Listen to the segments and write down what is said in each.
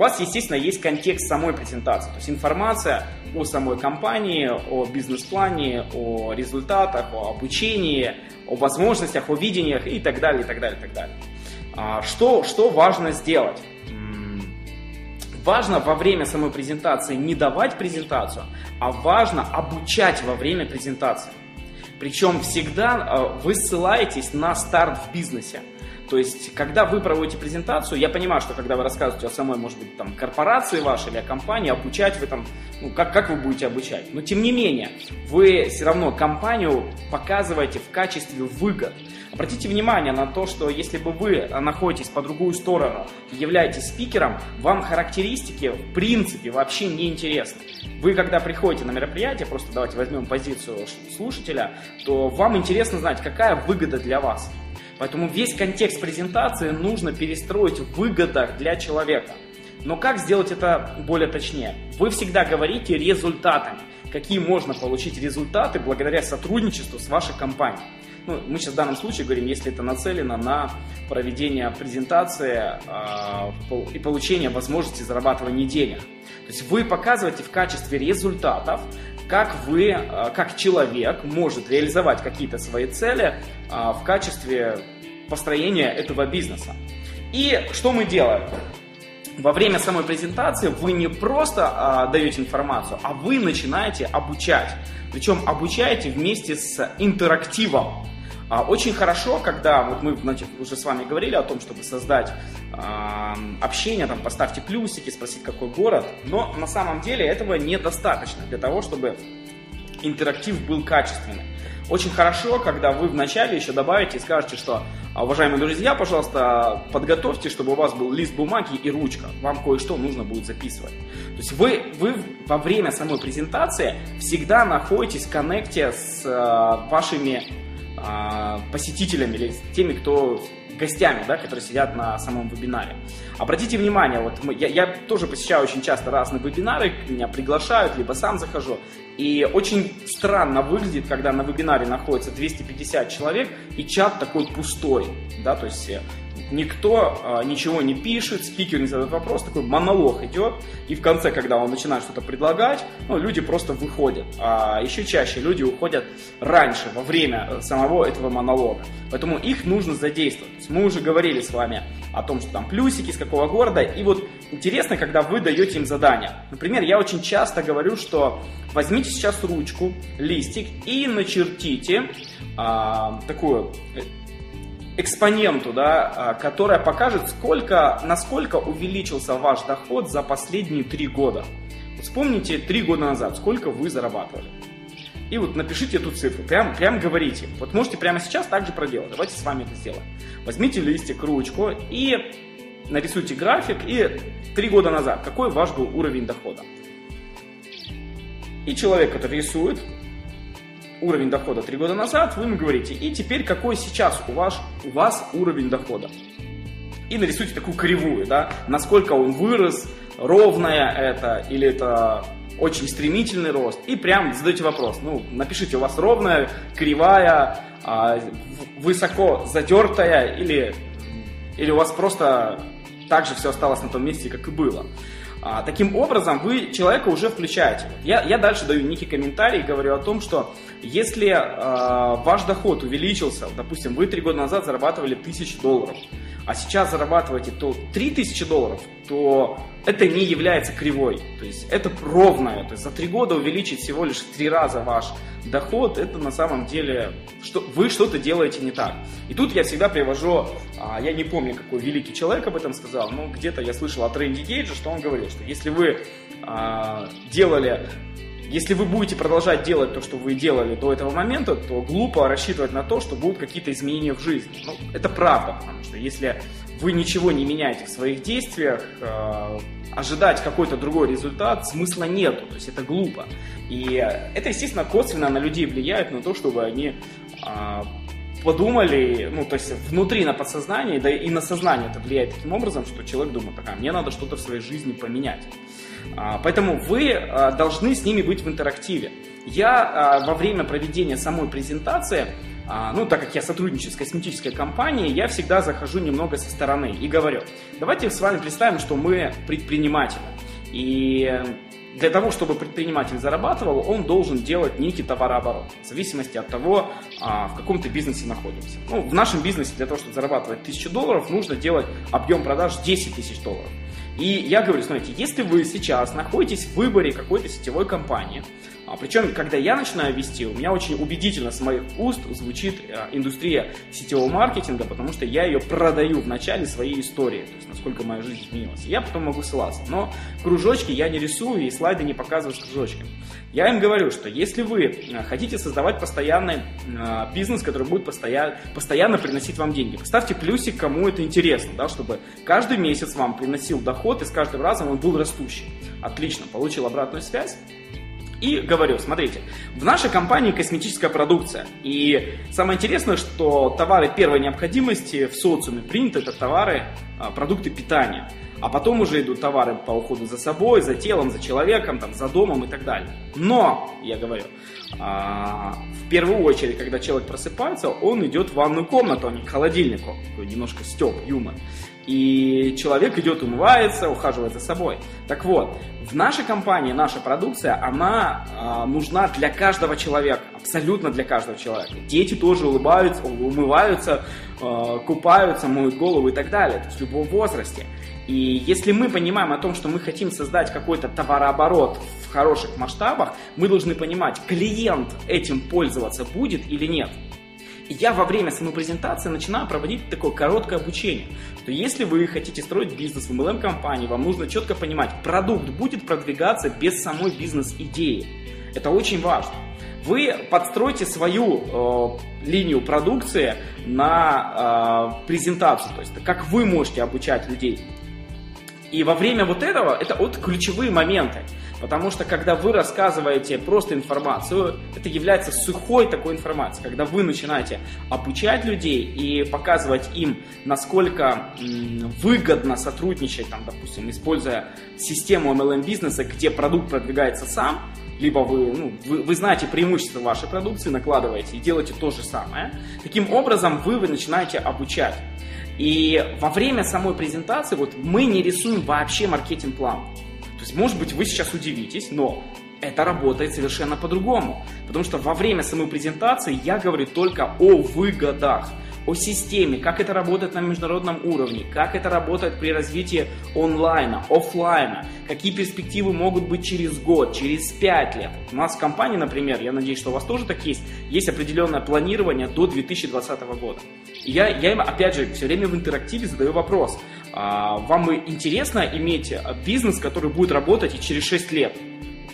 У вас, естественно, есть контекст самой презентации, то есть информация о самой компании, о бизнес-плане, о результатах, о обучении, о возможностях, о видениях и так далее, и так далее, и так далее. А, что, что важно сделать? Важно во время самой презентации не давать презентацию, а важно обучать во время презентации. Причем всегда а, вы ссылаетесь на старт в бизнесе. То есть, когда вы проводите презентацию, я понимаю, что когда вы рассказываете о самой, может быть, там, корпорации вашей или о компании, обучать вы там, ну, как, как вы будете обучать? Но, тем не менее, вы все равно компанию показываете в качестве выгод. Обратите внимание на то, что если бы вы находитесь по другую сторону и являетесь спикером, вам характеристики в принципе вообще не интересны. Вы, когда приходите на мероприятие, просто давайте возьмем позицию слушателя, то вам интересно знать, какая выгода для вас. Поэтому весь контекст презентации нужно перестроить в выгодах для человека. Но как сделать это более точнее? Вы всегда говорите результатами. Какие можно получить результаты благодаря сотрудничеству с вашей компанией. Ну, мы сейчас в данном случае говорим, если это нацелено на проведение презентации э, и получение возможности зарабатывания денег. То есть вы показываете в качестве результатов, как вы, э, как человек может реализовать какие-то свои цели э, в качестве построения этого бизнеса. И что мы делаем? Во время самой презентации вы не просто а, даете информацию, а вы начинаете обучать. Причем обучаете вместе с интерактивом. А, очень хорошо, когда вот мы значит, уже с вами говорили о том, чтобы создать э, общение, там поставьте плюсики, спросить какой город, но на самом деле этого недостаточно для того, чтобы интерактив был качественный. Очень хорошо, когда вы вначале еще добавите и скажете, что, «А, уважаемые друзья, пожалуйста, подготовьте, чтобы у вас был лист бумаги и ручка. Вам кое-что нужно будет записывать. То есть вы, вы во время самой презентации всегда находитесь в коннекте с э, вашими посетителями или теми, кто гостями, да, которые сидят на самом вебинаре. Обратите внимание, вот мы, я, я тоже посещаю очень часто разные вебинары, меня приглашают, либо сам захожу, и очень странно выглядит, когда на вебинаре находится 250 человек, и чат такой пустой, да, то есть никто а, ничего не пишет, спикер не задает вопрос, такой монолог идет, и в конце, когда он начинает что-то предлагать, ну, люди просто выходят. А еще чаще люди уходят раньше, во время э, самого этого монолога. Поэтому их нужно задействовать. Мы уже говорили с вами о том, что там плюсики, с какого города, и вот интересно, когда вы даете им задание. Например, я очень часто говорю, что возьмите сейчас ручку, листик и начертите а, такую э, экспоненту, да, а, которая покажет, сколько, насколько увеличился ваш доход за последние три года. Вспомните три года назад, сколько вы зарабатывали. И вот напишите эту цифру, прям, прям говорите. Вот можете прямо сейчас также проделать. Давайте с вами это сделаем. Возьмите листик, ручку и нарисуйте график. И три года назад, какой ваш был уровень дохода. И человек, который рисует, уровень дохода 3 года назад, вы ему говорите, и теперь какой сейчас у вас, у вас уровень дохода. И нарисуйте такую кривую, да, насколько он вырос, ровная это, или это очень стремительный рост. И прям задаете вопрос, ну, напишите, у вас ровная, кривая, а, высоко затертая, или, или у вас просто так же все осталось на том месте, как и было. А, таким образом, вы человека уже включаете. Я, я дальше даю некий комментарий и говорю о том, что если э, ваш доход увеличился, допустим, вы три года назад зарабатывали 1000 долларов, а сейчас зарабатываете то 3000 долларов, то это не является кривой. То есть это ровное. То есть за три года увеличить всего лишь в три раза ваш доход, это на самом деле что, вы что-то делаете не так. И тут я всегда привожу, а, я не помню, какой великий человек об этом сказал, но где-то я слышал от Рэнди Гейджа, что он говорил, что если вы а, делали если вы будете продолжать делать то, что вы делали до этого момента, то глупо рассчитывать на то, что будут какие-то изменения в жизни. Ну, это правда, потому что если вы ничего не меняете в своих действиях, э, ожидать какой-то другой результат смысла нету, то есть это глупо. И это, естественно, косвенно на людей влияет на то, чтобы они э, подумали, ну, то есть внутри на подсознание, да и на сознание это влияет таким образом, что человек думает, такая, мне надо что-то в своей жизни поменять. А, поэтому вы а, должны с ними быть в интерактиве. Я а, во время проведения самой презентации ну, так как я сотрудничаю с косметической компанией, я всегда захожу немного со стороны и говорю, давайте с вами представим, что мы предприниматели. И для того, чтобы предприниматель зарабатывал, он должен делать некий товарооборот, в зависимости от того, в каком ты бизнесе находишься. Ну, в нашем бизнесе для того, чтобы зарабатывать 1000 долларов, нужно делать объем продаж 10 тысяч долларов. И я говорю, смотрите, если вы сейчас находитесь в выборе какой-то сетевой компании, а, причем, когда я начинаю вести, у меня очень убедительно с моих уст звучит а, индустрия сетевого маркетинга, потому что я ее продаю в начале своей истории, то есть насколько моя жизнь изменилась. Я потом могу ссылаться, но кружочки я не рисую и слайды не показываю с кружочками. Я им говорю, что если вы а, хотите создавать постоянный бизнес, который будет постоянно, постоянно приносить вам деньги, поставьте плюсик, кому это интересно, да, чтобы каждый месяц вам приносил доход и с каждым разом он был растущий. Отлично, получил обратную связь. И говорю, смотрите, в нашей компании косметическая продукция. И самое интересное, что товары первой необходимости в социуме приняты, это товары, а, продукты питания. А потом уже идут товары по уходу за собой, за телом, за человеком, там, за домом и так далее. Но, я говорю, а, в первую очередь, когда человек просыпается, он идет в ванную комнату, а не к холодильнику. Такой немножко степ, юмор. И человек идет, умывается, ухаживает за собой. Так вот, в нашей компании наша продукция, она э, нужна для каждого человека, абсолютно для каждого человека. Дети тоже улыбаются, умываются, э, купаются, моют голову и так далее, то есть в любом возрасте. И если мы понимаем о том, что мы хотим создать какой-то товарооборот в хороших масштабах, мы должны понимать, клиент этим пользоваться будет или нет. Я во время самой презентации начинаю проводить такое короткое обучение, что если вы хотите строить бизнес в MLM-компании, вам нужно четко понимать, продукт будет продвигаться без самой бизнес-идеи. Это очень важно. Вы подстройте свою э, линию продукции на э, презентацию, то есть как вы можете обучать людей. И во время вот этого, это вот ключевые моменты. Потому что когда вы рассказываете просто информацию, это является сухой такой информацией. Когда вы начинаете обучать людей и показывать им, насколько выгодно сотрудничать, там, допустим, используя систему MLM бизнеса, где продукт продвигается сам, либо вы, ну, вы, вы знаете преимущества вашей продукции, накладываете и делаете то же самое. Таким образом, вы, вы начинаете обучать. И во время самой презентации вот мы не рисуем вообще маркетинг-план. То есть, может быть, вы сейчас удивитесь, но это работает совершенно по-другому. Потому что во время самой презентации я говорю только о выгодах, о системе, как это работает на международном уровне, как это работает при развитии онлайна, офлайна, какие перспективы могут быть через год, через пять лет. У нас в компании, например, я надеюсь, что у вас тоже так есть, есть определенное планирование до 2020 года. И я, я им, опять же, все время в интерактиве задаю вопрос – а, вам интересно иметь бизнес, который будет работать и через 6 лет.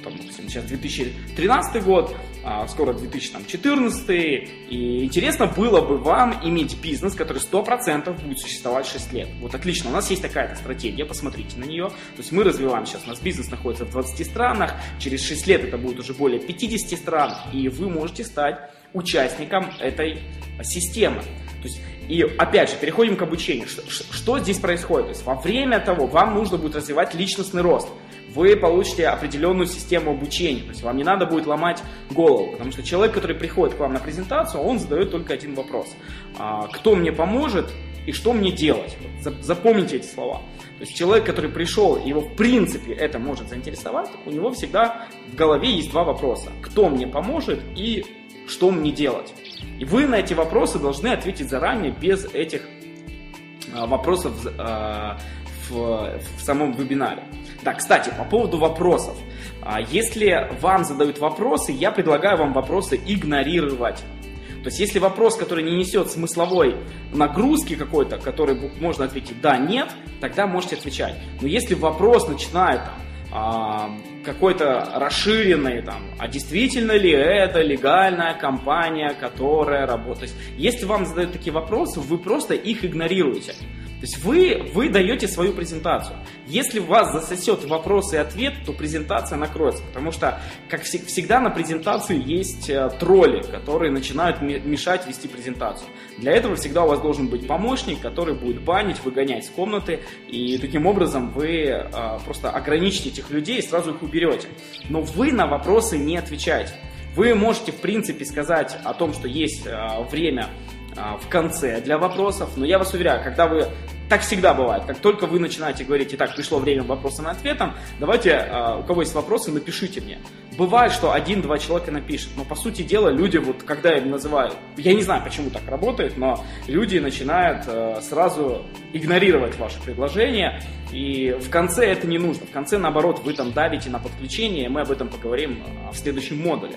Там, сейчас 2013 год, а скоро 2014, и интересно было бы вам иметь бизнес, который 100% будет существовать 6 лет. Вот отлично, у нас есть такая стратегия, посмотрите на нее. То есть мы развиваем сейчас, у нас бизнес находится в 20 странах, через 6 лет это будет уже более 50 стран, и вы можете стать участником этой системы. То есть и опять же, переходим к обучению. Что, что здесь происходит? То есть во время того вам нужно будет развивать личностный рост. Вы получите определенную систему обучения. То есть вам не надо будет ломать голову. Потому что человек, который приходит к вам на презентацию, он задает только один вопрос. А, кто мне поможет и что мне делать? Запомните эти слова. То есть человек, который пришел, его в принципе это может заинтересовать, у него всегда в голове есть два вопроса. Кто мне поможет и что мне делать? И вы на эти вопросы должны ответить заранее, без этих а, вопросов а, в, в самом вебинаре. Да, кстати, по поводу вопросов. А, если вам задают вопросы, я предлагаю вам вопросы игнорировать. То есть, если вопрос, который не несет смысловой нагрузки какой-то, который можно ответить да, нет, тогда можете отвечать. Но если вопрос начинает там, а, какой-то расширенный там, а действительно ли это легальная компания, которая работает. Если вам задают такие вопросы, вы просто их игнорируете. То есть вы, вы даете свою презентацию. Если вас засосет вопрос и ответ, то презентация накроется. Потому что, как всегда, на презентации есть э, тролли, которые начинают мешать вести презентацию. Для этого всегда у вас должен быть помощник, который будет банить, выгонять с комнаты. И таким образом вы э, просто ограничите этих людей и сразу их уберете. Но вы на вопросы не отвечаете. Вы можете, в принципе, сказать о том, что есть время в конце для вопросов, но я вас уверяю, когда вы так всегда бывает. Как только вы начинаете говорить, итак, пришло время вопросам и ответам, давайте, э, у кого есть вопросы, напишите мне. Бывает, что один-два человека напишет, но по сути дела люди, вот когда я называю, я не знаю, почему так работает, но люди начинают э, сразу игнорировать ваше предложение, и в конце это не нужно. В конце, наоборот, вы там давите на подключение, и мы об этом поговорим э, в следующем модуле.